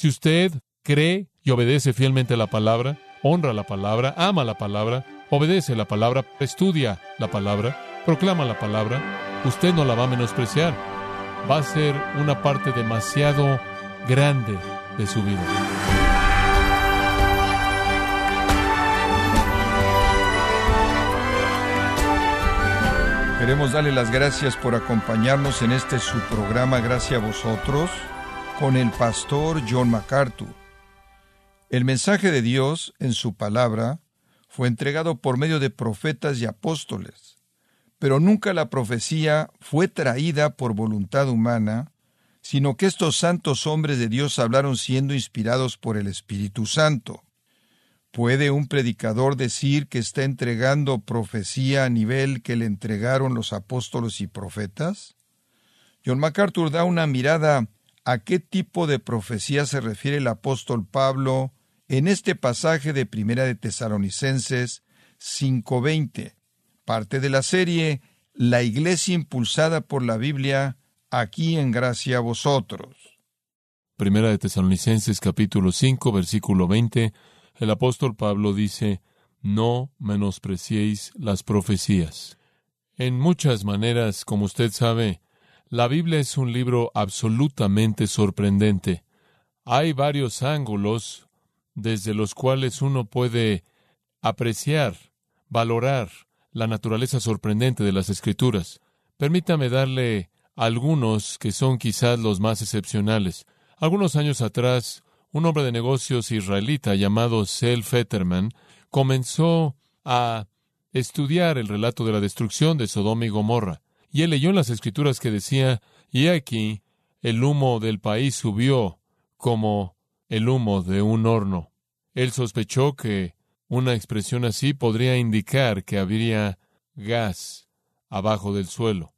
Si usted cree y obedece fielmente la palabra, honra la palabra, ama la palabra, obedece la palabra, estudia la palabra, proclama la palabra, usted no la va a menospreciar. Va a ser una parte demasiado grande de su vida. Queremos darle las gracias por acompañarnos en este su programa Gracias a vosotros con el pastor John MacArthur. El mensaje de Dios en su palabra fue entregado por medio de profetas y apóstoles, pero nunca la profecía fue traída por voluntad humana, sino que estos santos hombres de Dios hablaron siendo inspirados por el Espíritu Santo. ¿Puede un predicador decir que está entregando profecía a nivel que le entregaron los apóstoles y profetas? John MacArthur da una mirada a qué tipo de profecía se refiere el apóstol Pablo en este pasaje de Primera de Tesalonicenses 5:20, parte de la serie La Iglesia impulsada por la Biblia, aquí en gracia a vosotros. Primera de Tesalonicenses capítulo 5, versículo 20 el apóstol Pablo dice, no menospreciéis las profecías. En muchas maneras, como usted sabe, la Biblia es un libro absolutamente sorprendente. Hay varios ángulos desde los cuales uno puede apreciar, valorar la naturaleza sorprendente de las escrituras. Permítame darle algunos que son quizás los más excepcionales. Algunos años atrás, un hombre de negocios israelita llamado Sel Fetterman comenzó a estudiar el relato de la destrucción de Sodoma y Gomorra. Y él leyó en las escrituras que decía, y aquí el humo del país subió como el humo de un horno. Él sospechó que una expresión así podría indicar que habría gas abajo del suelo.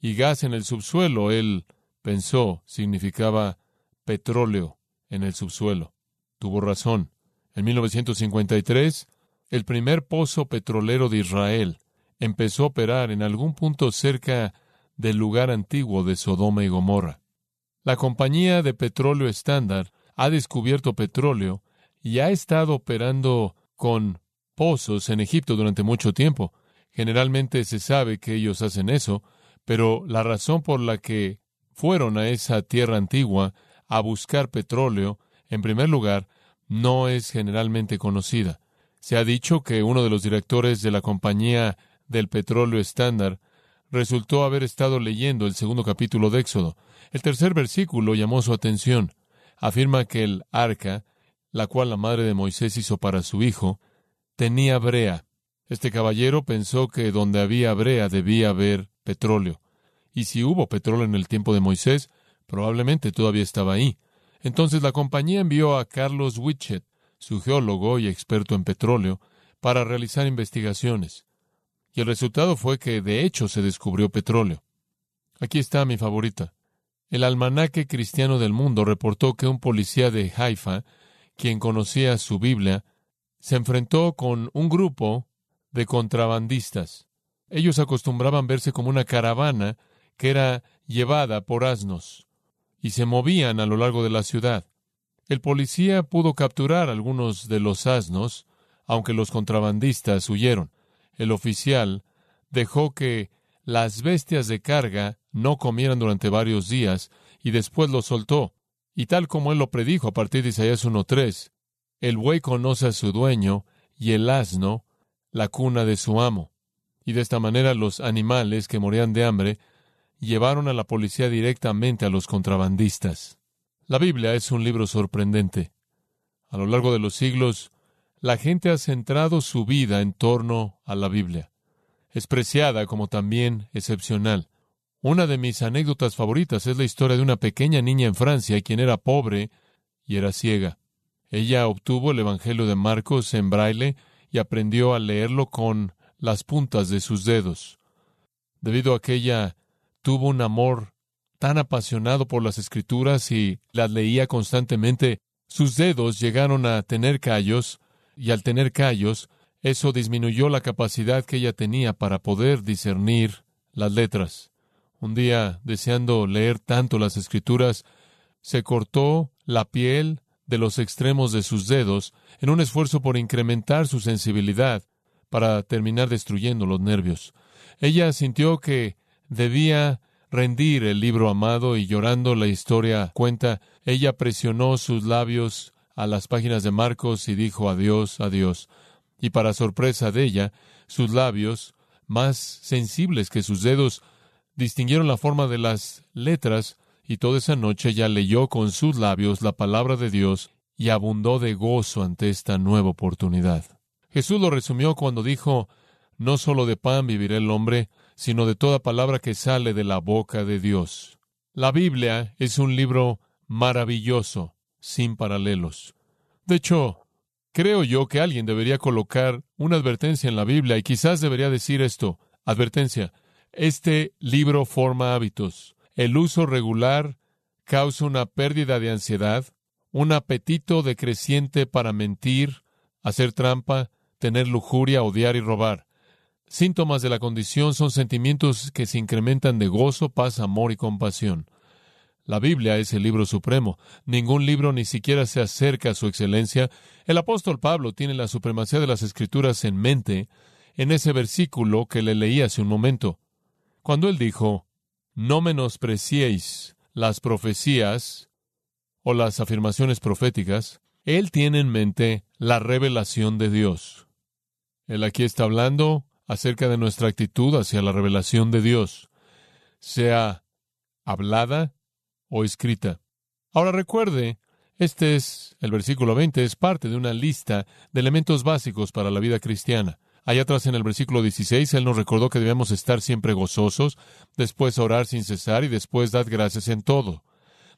Y gas en el subsuelo, él pensó, significaba petróleo en el subsuelo. Tuvo razón. En 1953, el primer pozo petrolero de Israel empezó a operar en algún punto cerca del lugar antiguo de Sodoma y Gomorra. La compañía de petróleo estándar ha descubierto petróleo y ha estado operando con pozos en Egipto durante mucho tiempo. Generalmente se sabe que ellos hacen eso, pero la razón por la que fueron a esa tierra antigua a buscar petróleo, en primer lugar, no es generalmente conocida. Se ha dicho que uno de los directores de la compañía del petróleo estándar resultó haber estado leyendo el segundo capítulo de Éxodo. El tercer versículo llamó su atención. Afirma que el arca, la cual la madre de Moisés hizo para su hijo, tenía brea. Este caballero pensó que donde había brea debía haber petróleo. Y si hubo petróleo en el tiempo de Moisés, Probablemente todavía estaba ahí. Entonces la compañía envió a Carlos Witchet, su geólogo y experto en petróleo, para realizar investigaciones. Y el resultado fue que de hecho se descubrió petróleo. Aquí está mi favorita. El almanaque cristiano del mundo reportó que un policía de Haifa, quien conocía su Biblia, se enfrentó con un grupo de contrabandistas. Ellos acostumbraban verse como una caravana que era llevada por asnos y se movían a lo largo de la ciudad. El policía pudo capturar algunos de los asnos, aunque los contrabandistas huyeron. El oficial dejó que las bestias de carga no comieran durante varios días y después los soltó. Y tal como él lo predijo a partir de Isaías 1.3, el buey conoce a su dueño y el asno la cuna de su amo. Y de esta manera los animales que morían de hambre llevaron a la policía directamente a los contrabandistas. La Biblia es un libro sorprendente. A lo largo de los siglos, la gente ha centrado su vida en torno a la Biblia. Es preciada como también excepcional. Una de mis anécdotas favoritas es la historia de una pequeña niña en Francia quien era pobre y era ciega. Ella obtuvo el Evangelio de Marcos en braille y aprendió a leerlo con las puntas de sus dedos. Debido a aquella tuvo un amor tan apasionado por las escrituras y las leía constantemente, sus dedos llegaron a tener callos, y al tener callos, eso disminuyó la capacidad que ella tenía para poder discernir las letras. Un día, deseando leer tanto las escrituras, se cortó la piel de los extremos de sus dedos en un esfuerzo por incrementar su sensibilidad para terminar destruyendo los nervios. Ella sintió que debía rendir el libro amado y llorando la historia cuenta, ella presionó sus labios a las páginas de Marcos y dijo adiós, adiós. Y para sorpresa de ella, sus labios, más sensibles que sus dedos, distinguieron la forma de las letras y toda esa noche ella leyó con sus labios la palabra de Dios y abundó de gozo ante esta nueva oportunidad. Jesús lo resumió cuando dijo, No solo de pan vivirá el hombre, sino de toda palabra que sale de la boca de Dios. La Biblia es un libro maravilloso, sin paralelos. De hecho, creo yo que alguien debería colocar una advertencia en la Biblia y quizás debería decir esto, advertencia, este libro forma hábitos. El uso regular causa una pérdida de ansiedad, un apetito decreciente para mentir, hacer trampa, tener lujuria, odiar y robar. Síntomas de la condición son sentimientos que se incrementan de gozo, paz, amor y compasión. La Biblia es el libro supremo. Ningún libro ni siquiera se acerca a su excelencia. El apóstol Pablo tiene la supremacía de las Escrituras en mente en ese versículo que le leí hace un momento. Cuando él dijo, no menospreciéis las profecías o las afirmaciones proféticas. Él tiene en mente la revelación de Dios. Él aquí está hablando acerca de nuestra actitud hacia la revelación de Dios, sea hablada o escrita. Ahora recuerde, este es el versículo 20, es parte de una lista de elementos básicos para la vida cristiana. Allá atrás en el versículo 16, Él nos recordó que debemos estar siempre gozosos, después orar sin cesar y después dar gracias en todo.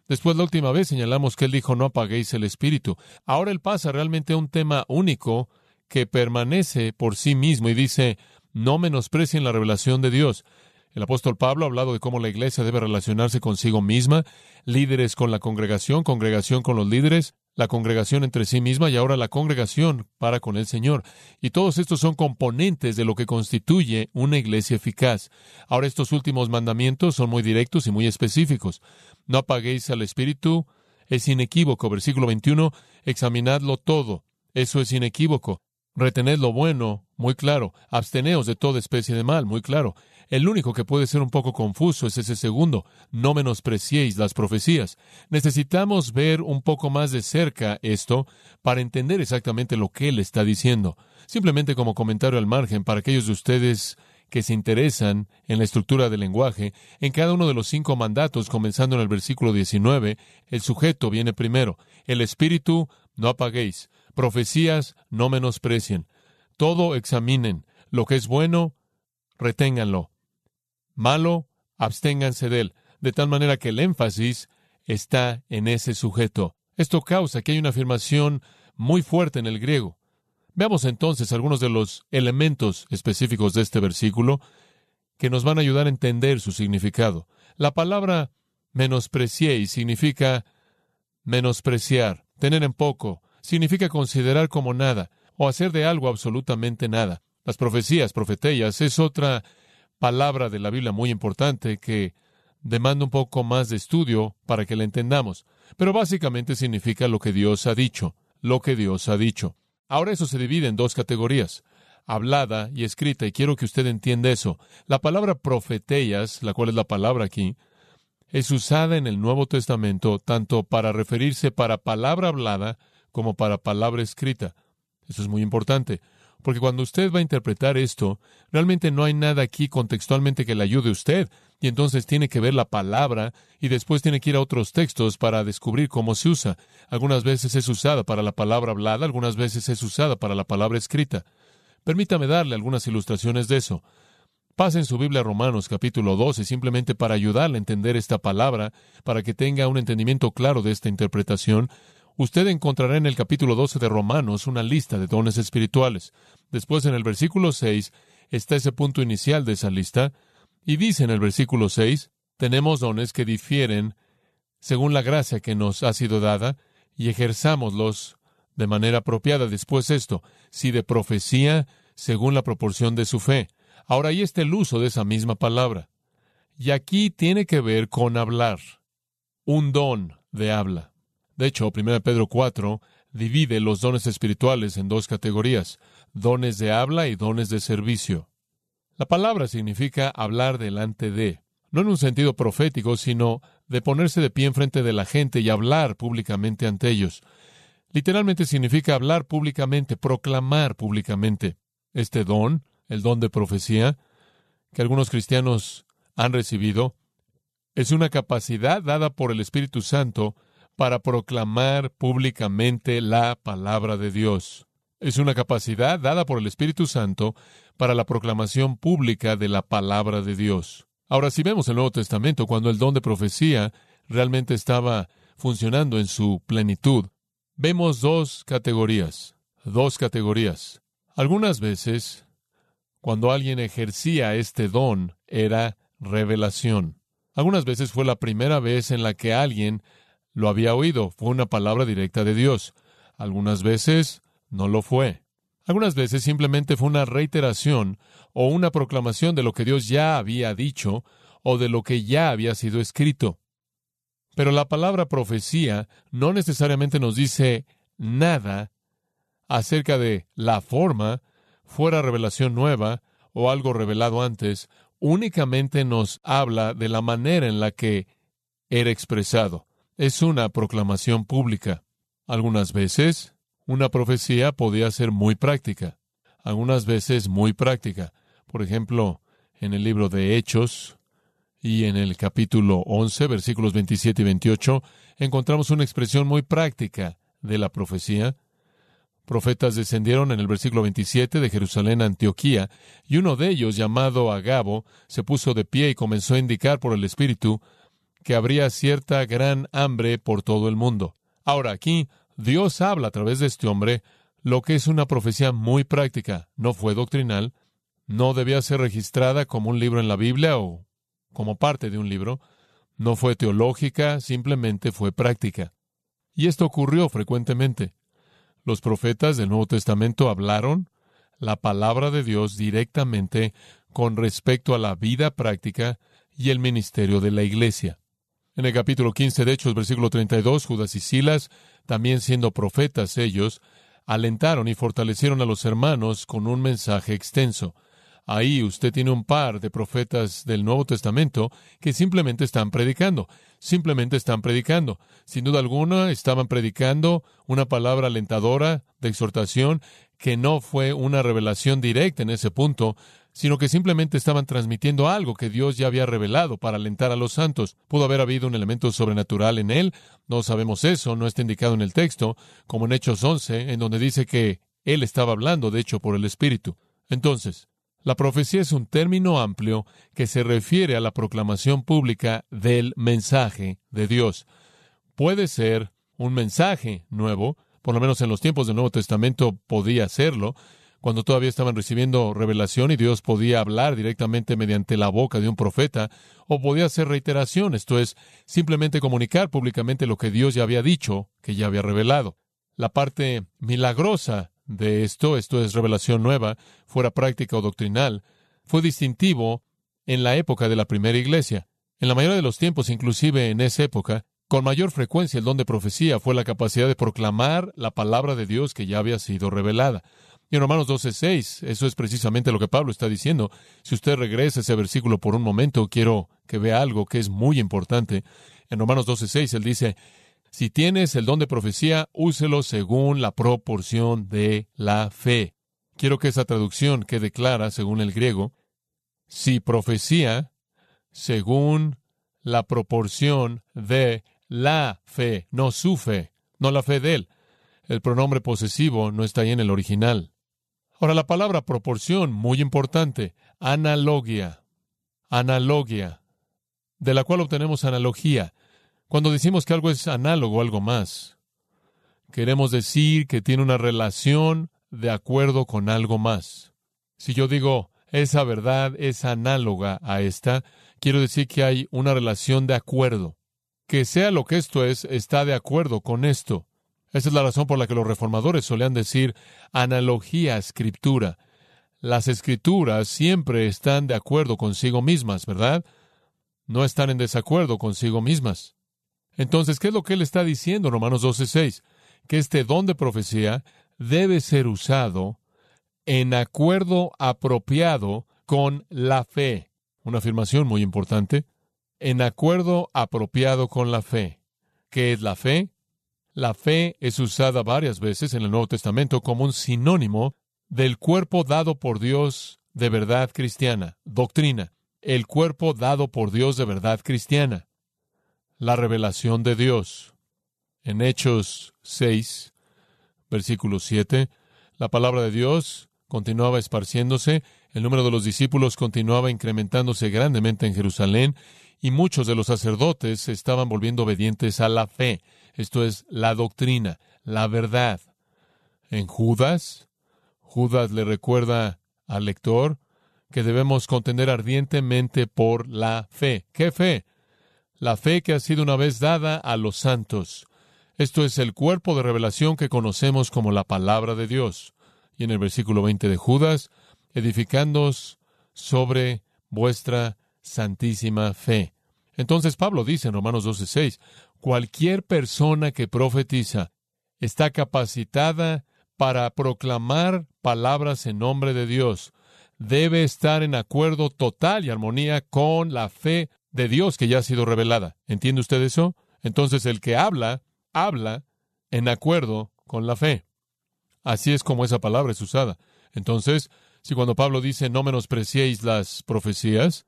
Después la última vez señalamos que Él dijo no apaguéis el espíritu. Ahora Él pasa realmente a un tema único que permanece por sí mismo y dice no menosprecien la revelación de Dios. El apóstol Pablo ha hablado de cómo la iglesia debe relacionarse consigo misma, líderes con la congregación, congregación con los líderes, la congregación entre sí misma y ahora la congregación para con el Señor. Y todos estos son componentes de lo que constituye una iglesia eficaz. Ahora estos últimos mandamientos son muy directos y muy específicos. No apaguéis al Espíritu, es inequívoco. Versículo 21, examinadlo todo. Eso es inequívoco. Retened lo bueno, muy claro. Absteneos de toda especie de mal, muy claro. El único que puede ser un poco confuso es ese segundo, no menospreciéis las profecías. Necesitamos ver un poco más de cerca esto para entender exactamente lo que él está diciendo. Simplemente como comentario al margen para aquellos de ustedes que se interesan en la estructura del lenguaje, en cada uno de los cinco mandatos, comenzando en el versículo 19, el sujeto viene primero. El espíritu, no apaguéis. Profecías, no menosprecien. Todo examinen. Lo que es bueno, reténganlo malo, absténganse de él, de tal manera que el énfasis está en ese sujeto. Esto causa que hay una afirmación muy fuerte en el griego. Veamos entonces algunos de los elementos específicos de este versículo que nos van a ayudar a entender su significado. La palabra menospreciéis significa menospreciar, tener en poco, significa considerar como nada o hacer de algo absolutamente nada. Las profecías, profetellas, es otra palabra de la Biblia muy importante que demanda un poco más de estudio para que la entendamos. Pero básicamente significa lo que Dios ha dicho, lo que Dios ha dicho. Ahora eso se divide en dos categorías, hablada y escrita, y quiero que usted entienda eso. La palabra profetellas, la cual es la palabra aquí, es usada en el Nuevo Testamento tanto para referirse para palabra hablada como para palabra escrita. Eso es muy importante. Porque cuando usted va a interpretar esto, realmente no hay nada aquí contextualmente que le ayude a usted. Y entonces tiene que ver la palabra y después tiene que ir a otros textos para descubrir cómo se usa. Algunas veces es usada para la palabra hablada, algunas veces es usada para la palabra escrita. Permítame darle algunas ilustraciones de eso. Pasen su Biblia a Romanos capítulo 12 simplemente para ayudarle a entender esta palabra, para que tenga un entendimiento claro de esta interpretación. Usted encontrará en el capítulo 12 de Romanos una lista de dones espirituales. Después en el versículo 6 está ese punto inicial de esa lista, y dice en el versículo 6, tenemos dones que difieren según la gracia que nos ha sido dada, y ejerzámoslos de manera apropiada. Después esto, si de profecía, según la proporción de su fe. Ahora ahí está el uso de esa misma palabra. Y aquí tiene que ver con hablar, un don de habla. De hecho, 1 Pedro 4 divide los dones espirituales en dos categorías, dones de habla y dones de servicio. La palabra significa hablar delante de, no en un sentido profético, sino de ponerse de pie en frente de la gente y hablar públicamente ante ellos. Literalmente significa hablar públicamente, proclamar públicamente. Este don, el don de profecía, que algunos cristianos han recibido, es una capacidad dada por el Espíritu Santo para proclamar públicamente la palabra de Dios. Es una capacidad dada por el Espíritu Santo para la proclamación pública de la palabra de Dios. Ahora, si vemos el Nuevo Testamento, cuando el don de profecía realmente estaba funcionando en su plenitud, vemos dos categorías, dos categorías. Algunas veces, cuando alguien ejercía este don, era revelación. Algunas veces fue la primera vez en la que alguien lo había oído, fue una palabra directa de Dios. Algunas veces no lo fue. Algunas veces simplemente fue una reiteración o una proclamación de lo que Dios ya había dicho o de lo que ya había sido escrito. Pero la palabra profecía no necesariamente nos dice nada acerca de la forma, fuera revelación nueva o algo revelado antes, únicamente nos habla de la manera en la que era expresado. Es una proclamación pública. Algunas veces una profecía podía ser muy práctica, algunas veces muy práctica. Por ejemplo, en el libro de Hechos y en el capítulo 11, versículos 27 y 28, encontramos una expresión muy práctica de la profecía profetas descendieron en el versículo 27 de Jerusalén a Antioquía, y uno de ellos, llamado Agabo, se puso de pie y comenzó a indicar por el Espíritu que habría cierta gran hambre por todo el mundo. Ahora aquí, Dios habla a través de este hombre lo que es una profecía muy práctica. No fue doctrinal, no debía ser registrada como un libro en la Biblia o como parte de un libro, no fue teológica, simplemente fue práctica. Y esto ocurrió frecuentemente. Los profetas del Nuevo Testamento hablaron la palabra de Dios directamente con respecto a la vida práctica y el ministerio de la iglesia. En el capítulo 15 de Hechos, versículo 32, Judas y Silas, también siendo profetas ellos, alentaron y fortalecieron a los hermanos con un mensaje extenso. Ahí usted tiene un par de profetas del Nuevo Testamento que simplemente están predicando, simplemente están predicando. Sin duda alguna, estaban predicando una palabra alentadora de exhortación que no fue una revelación directa en ese punto, sino que simplemente estaban transmitiendo algo que Dios ya había revelado para alentar a los santos. Pudo haber habido un elemento sobrenatural en él, no sabemos eso, no está indicado en el texto, como en Hechos 11, en donde dice que él estaba hablando, de hecho, por el Espíritu. Entonces, la profecía es un término amplio que se refiere a la proclamación pública del mensaje de Dios. Puede ser un mensaje nuevo, por lo menos en los tiempos del Nuevo Testamento podía serlo, cuando todavía estaban recibiendo revelación y Dios podía hablar directamente mediante la boca de un profeta, o podía ser reiteración, esto es, simplemente comunicar públicamente lo que Dios ya había dicho, que ya había revelado. La parte milagrosa de esto, esto es revelación nueva, fuera práctica o doctrinal, fue distintivo en la época de la primera iglesia. En la mayoría de los tiempos, inclusive en esa época, con mayor frecuencia el don de profecía fue la capacidad de proclamar la palabra de Dios que ya había sido revelada. Y en Romanos 12:6, eso es precisamente lo que Pablo está diciendo. Si usted regresa ese versículo por un momento, quiero que vea algo que es muy importante. En Romanos 12:6 él dice, si tienes el don de profecía, úselo según la proporción de la fe. Quiero que esa traducción quede clara según el griego. Si profecía, según la proporción de la fe, no su fe, no la fe de él. El pronombre posesivo no está ahí en el original. Ahora la palabra proporción, muy importante, analogia, analogia, de la cual obtenemos analogía. Cuando decimos que algo es análogo a algo más, queremos decir que tiene una relación de acuerdo con algo más. Si yo digo, esa verdad es análoga a esta, quiero decir que hay una relación de acuerdo. Que sea lo que esto es, está de acuerdo con esto. Esa es la razón por la que los reformadores solían decir analogía escritura. Las escrituras siempre están de acuerdo consigo mismas, ¿verdad? No están en desacuerdo consigo mismas. Entonces, ¿qué es lo que él está diciendo en Romanos 12:6? Que este don de profecía debe ser usado en acuerdo apropiado con la fe. Una afirmación muy importante. En acuerdo apropiado con la fe. ¿Qué es la fe? La fe es usada varias veces en el Nuevo Testamento como un sinónimo del cuerpo dado por Dios de verdad cristiana, doctrina, el cuerpo dado por Dios de verdad cristiana, la revelación de Dios. En Hechos 6, versículo 7, la palabra de Dios continuaba esparciéndose, el número de los discípulos continuaba incrementándose grandemente en Jerusalén, y muchos de los sacerdotes se estaban volviendo obedientes a la fe, esto es, la doctrina, la verdad. En Judas, Judas le recuerda al lector que debemos contender ardientemente por la fe. ¿Qué fe? La fe que ha sido una vez dada a los santos. Esto es el cuerpo de revelación que conocemos como la palabra de Dios. Y en el versículo 20 de Judas, edificándoos sobre vuestra santísima fe. Entonces Pablo dice en Romanos 12:6, cualquier persona que profetiza está capacitada para proclamar palabras en nombre de Dios. Debe estar en acuerdo total y armonía con la fe de Dios que ya ha sido revelada. ¿Entiende usted eso? Entonces el que habla, habla en acuerdo con la fe. Así es como esa palabra es usada. Entonces, si cuando Pablo dice no menospreciéis las profecías,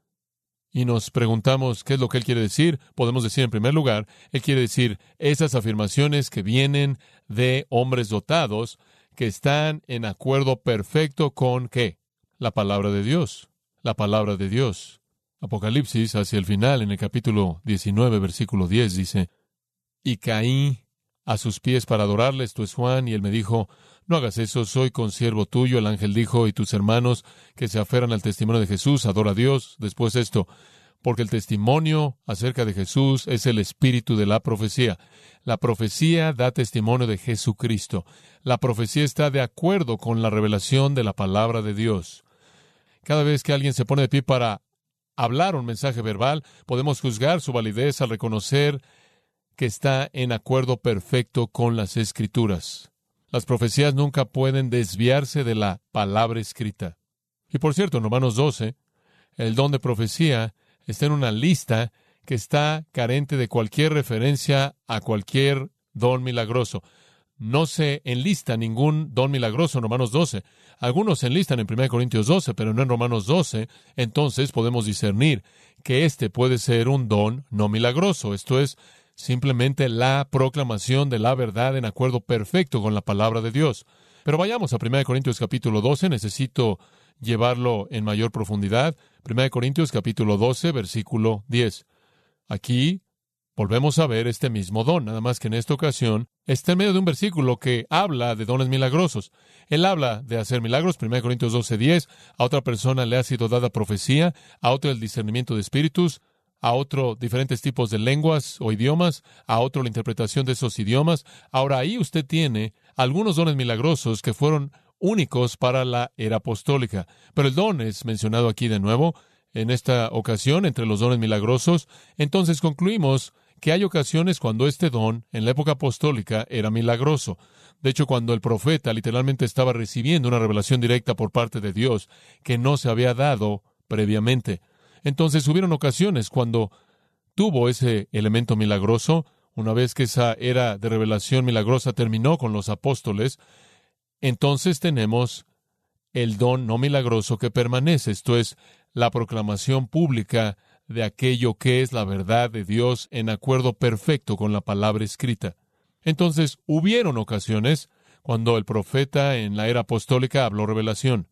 y nos preguntamos qué es lo que él quiere decir, podemos decir en primer lugar, él quiere decir esas afirmaciones que vienen de hombres dotados que están en acuerdo perfecto con qué? La palabra de Dios. La palabra de Dios. Apocalipsis, hacia el final, en el capítulo 19, versículo 10, dice, Y caí a sus pies para adorarle, esto es Juan, y él me dijo, no hagas eso, soy consiervo tuyo. El ángel dijo, y tus hermanos que se aferran al testimonio de Jesús, adora a Dios. Después esto, porque el testimonio acerca de Jesús es el espíritu de la profecía. La profecía da testimonio de Jesucristo. La profecía está de acuerdo con la revelación de la palabra de Dios. Cada vez que alguien se pone de pie para hablar un mensaje verbal, podemos juzgar su validez al reconocer que está en acuerdo perfecto con las escrituras. Las profecías nunca pueden desviarse de la palabra escrita. Y por cierto, en Romanos 12, el don de profecía está en una lista que está carente de cualquier referencia a cualquier don milagroso. No se enlista ningún don milagroso en Romanos 12. Algunos se enlistan en 1 Corintios 12, pero no en Romanos 12. Entonces podemos discernir que este puede ser un don no milagroso. Esto es simplemente la proclamación de la verdad en acuerdo perfecto con la palabra de Dios. Pero vayamos a 1 Corintios capítulo 12. Necesito llevarlo en mayor profundidad. 1 Corintios capítulo 12, versículo 10. Aquí volvemos a ver este mismo don, nada más que en esta ocasión está en medio de un versículo que habla de dones milagrosos. Él habla de hacer milagros, 1 Corintios 12, 10. A otra persona le ha sido dada profecía, a otro el discernimiento de espíritus, a otro diferentes tipos de lenguas o idiomas, a otro la interpretación de esos idiomas. Ahora ahí usted tiene algunos dones milagrosos que fueron únicos para la era apostólica. Pero el don es mencionado aquí de nuevo, en esta ocasión, entre los dones milagrosos. Entonces concluimos que hay ocasiones cuando este don, en la época apostólica, era milagroso. De hecho, cuando el profeta literalmente estaba recibiendo una revelación directa por parte de Dios que no se había dado previamente. Entonces hubieron ocasiones cuando tuvo ese elemento milagroso, una vez que esa era de revelación milagrosa terminó con los apóstoles, entonces tenemos el don no milagroso que permanece, esto es, la proclamación pública de aquello que es la verdad de Dios en acuerdo perfecto con la palabra escrita. Entonces, hubieron ocasiones cuando el profeta en la era apostólica habló revelación.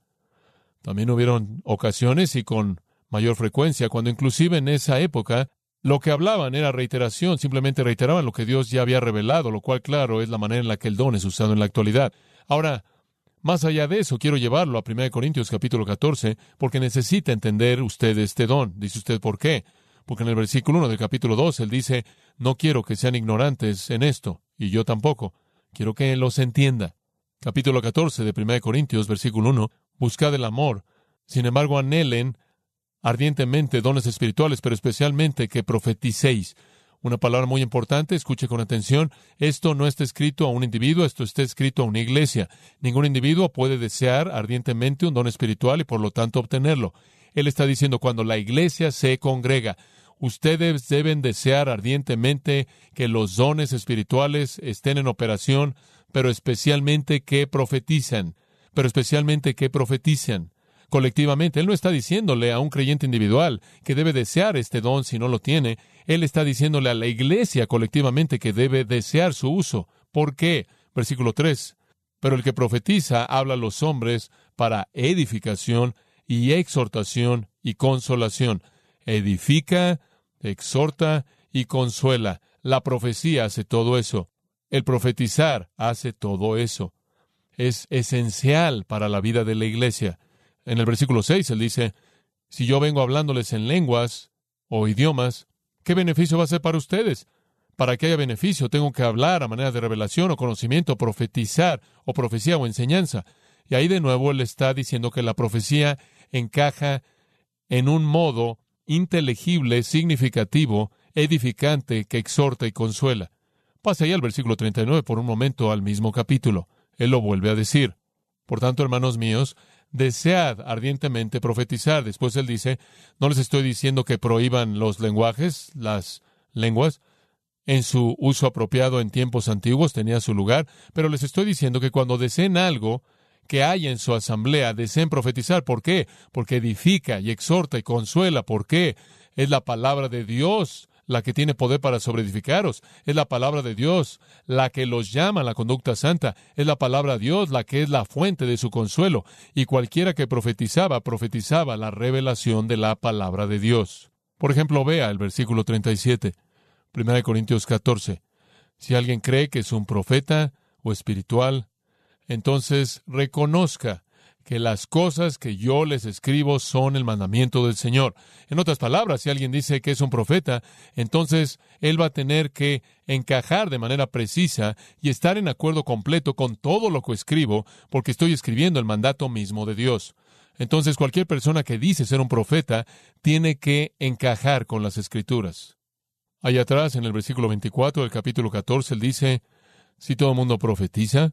También hubieron ocasiones y con mayor frecuencia cuando inclusive en esa época lo que hablaban era reiteración, simplemente reiteraban lo que Dios ya había revelado, lo cual, claro, es la manera en la que el don es usado en la actualidad. Ahora, más allá de eso, quiero llevarlo a 1 Corintios capítulo 14, porque necesita entender usted este don. Dice usted, ¿por qué? Porque en el versículo 1 del capítulo 2 él dice, no quiero que sean ignorantes en esto, y yo tampoco. Quiero que los entienda. Capítulo 14 de 1 Corintios, versículo 1, buscad el amor. Sin embargo, anhelen ardientemente dones espirituales, pero especialmente que profeticéis. Una palabra muy importante, escuche con atención, esto no está escrito a un individuo, esto está escrito a una iglesia. Ningún individuo puede desear ardientemente un don espiritual y por lo tanto obtenerlo. Él está diciendo cuando la iglesia se congrega, ustedes deben desear ardientemente que los dones espirituales estén en operación, pero especialmente que profetizan, pero especialmente que profetizan colectivamente. Él no está diciéndole a un creyente individual que debe desear este don si no lo tiene. Él está diciéndole a la iglesia colectivamente que debe desear su uso. ¿Por qué? Versículo 3. Pero el que profetiza habla a los hombres para edificación y exhortación y consolación. Edifica, exhorta y consuela. La profecía hace todo eso. El profetizar hace todo eso. Es esencial para la vida de la iglesia. En el versículo 6 él dice, si yo vengo hablándoles en lenguas o idiomas, ¿qué beneficio va a ser para ustedes? Para que haya beneficio, tengo que hablar a manera de revelación o conocimiento, profetizar o profecía o enseñanza. Y ahí de nuevo él está diciendo que la profecía encaja en un modo inteligible, significativo, edificante, que exhorta y consuela. Pasa ahí al versículo 39 por un momento al mismo capítulo. Él lo vuelve a decir. Por tanto, hermanos míos, desead ardientemente profetizar. Después él dice, no les estoy diciendo que prohíban los lenguajes, las lenguas, en su uso apropiado en tiempos antiguos tenía su lugar, pero les estoy diciendo que cuando deseen algo que haya en su asamblea, deseen profetizar. ¿Por qué? Porque edifica y exhorta y consuela. ¿Por qué? Es la palabra de Dios la que tiene poder para sobreedificaros. Es la palabra de Dios la que los llama a la conducta santa. Es la palabra de Dios la que es la fuente de su consuelo. Y cualquiera que profetizaba, profetizaba la revelación de la palabra de Dios. Por ejemplo, vea el versículo 37, 1 Corintios 14. Si alguien cree que es un profeta o espiritual, entonces reconozca que las cosas que yo les escribo son el mandamiento del Señor. En otras palabras, si alguien dice que es un profeta, entonces él va a tener que encajar de manera precisa y estar en acuerdo completo con todo lo que escribo, porque estoy escribiendo el mandato mismo de Dios. Entonces cualquier persona que dice ser un profeta tiene que encajar con las escrituras. Allá atrás, en el versículo 24 del capítulo 14, él dice, si todo el mundo profetiza,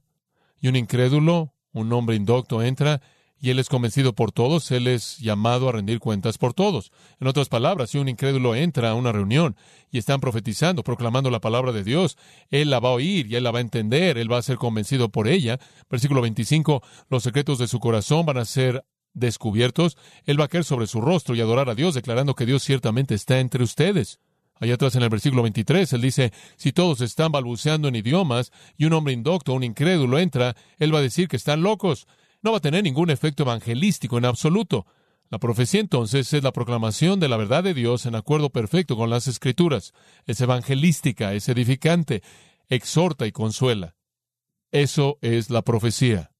y un incrédulo un hombre indocto entra y él es convencido por todos, él es llamado a rendir cuentas por todos. En otras palabras, si un incrédulo entra a una reunión y están profetizando, proclamando la palabra de Dios, él la va a oír y él la va a entender, él va a ser convencido por ella. Versículo 25, los secretos de su corazón van a ser descubiertos, él va a caer sobre su rostro y adorar a Dios, declarando que Dios ciertamente está entre ustedes. Allá atrás en el versículo 23, él dice, si todos están balbuceando en idiomas y un hombre indocto, un incrédulo entra, él va a decir que están locos. No va a tener ningún efecto evangelístico en absoluto. La profecía entonces es la proclamación de la verdad de Dios en acuerdo perfecto con las escrituras. Es evangelística, es edificante, exhorta y consuela. Eso es la profecía.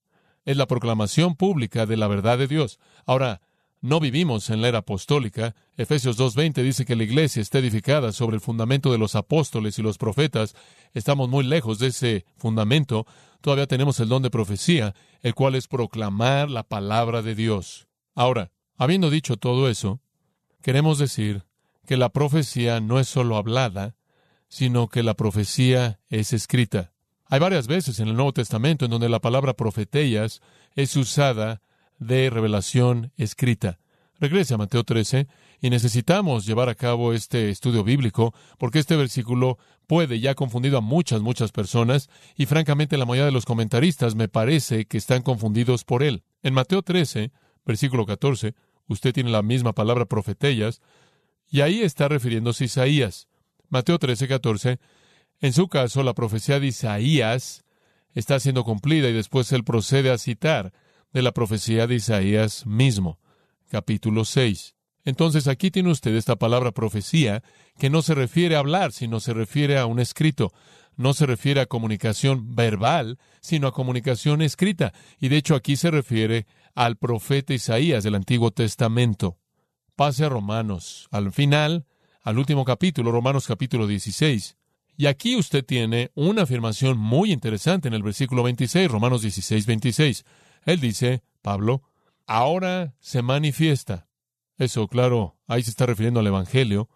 Es la proclamación pública de la verdad de Dios. Ahora, no vivimos en la era apostólica. Efesios 2.20 dice que la iglesia está edificada sobre el fundamento de los apóstoles y los profetas. Estamos muy lejos de ese fundamento. Todavía tenemos el don de profecía, el cual es proclamar la palabra de Dios. Ahora, habiendo dicho todo eso, queremos decir que la profecía no es solo hablada, sino que la profecía es escrita. Hay varias veces en el Nuevo Testamento en donde la palabra profetellas es usada de revelación escrita. Regrese a Mateo 13 y necesitamos llevar a cabo este estudio bíblico porque este versículo puede ya ha confundido a muchas, muchas personas y francamente la mayoría de los comentaristas me parece que están confundidos por él. En Mateo 13, versículo 14, usted tiene la misma palabra profetellas y ahí está refiriéndose a Isaías. Mateo 13, 14, en su caso la profecía de Isaías está siendo cumplida y después él procede a citar de la profecía de Isaías mismo, capítulo 6. Entonces aquí tiene usted esta palabra profecía que no se refiere a hablar, sino se refiere a un escrito. No se refiere a comunicación verbal, sino a comunicación escrita. Y de hecho aquí se refiere al profeta Isaías del Antiguo Testamento. Pase a Romanos, al final, al último capítulo, Romanos capítulo 16. Y aquí usted tiene una afirmación muy interesante en el versículo 26, Romanos 16, 26. Él dice, Pablo, ahora se manifiesta. Eso, claro, ahí se está refiriendo al Evangelio.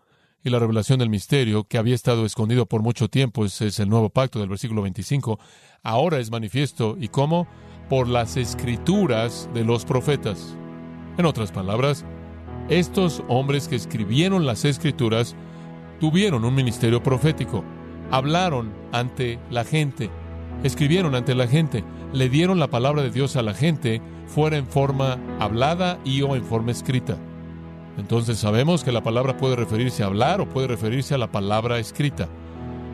y la revelación del misterio que había estado escondido por mucho tiempo, ese es el nuevo pacto del versículo 25, ahora es manifiesto. ¿Y cómo? Por las escrituras de los profetas. En otras palabras, estos hombres que escribieron las escrituras tuvieron un ministerio profético, hablaron ante la gente, escribieron ante la gente, le dieron la palabra de Dios a la gente, fuera en forma hablada y o en forma escrita. Entonces sabemos que la palabra puede referirse a hablar o puede referirse a la palabra escrita.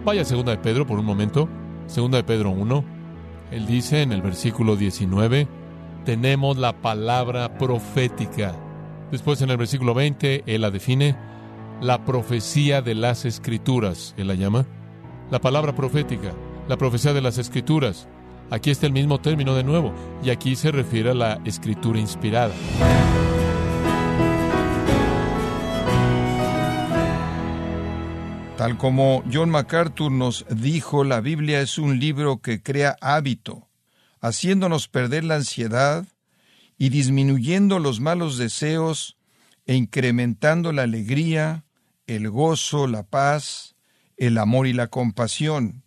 Vaya a 2 de Pedro por un momento, 2 de Pedro 1. Él dice en el versículo 19, tenemos la palabra profética. Después en el versículo 20, él la define, la profecía de las escrituras, él la llama, la palabra profética, la profecía de las escrituras. Aquí está el mismo término de nuevo, y aquí se refiere a la escritura inspirada. Tal como John MacArthur nos dijo, la Biblia es un libro que crea hábito, haciéndonos perder la ansiedad y disminuyendo los malos deseos e incrementando la alegría, el gozo, la paz, el amor y la compasión.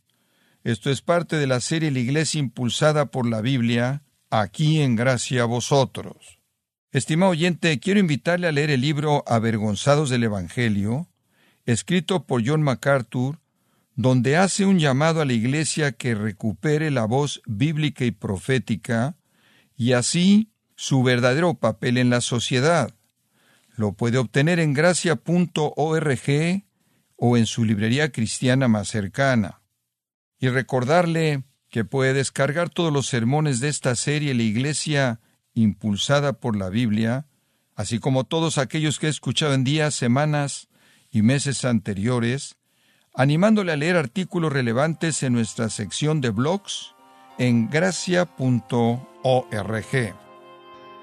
Esto es parte de la serie La Iglesia impulsada por la Biblia, aquí en gracia a vosotros. Estimado oyente, quiero invitarle a leer el libro Avergonzados del Evangelio, escrito por John MacArthur, donde hace un llamado a la Iglesia que recupere la voz bíblica y profética, y así su verdadero papel en la sociedad. Lo puede obtener en gracia.org o en su librería cristiana más cercana. Y recordarle que puede descargar todos los sermones de esta serie La Iglesia impulsada por la Biblia, así como todos aquellos que he escuchado en días, semanas y meses anteriores, animándole a leer artículos relevantes en nuestra sección de blogs en gracia.org.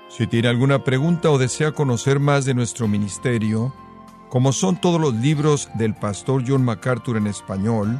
Si tiene alguna pregunta o desea conocer más de nuestro ministerio, como son todos los libros del pastor John MacArthur en español,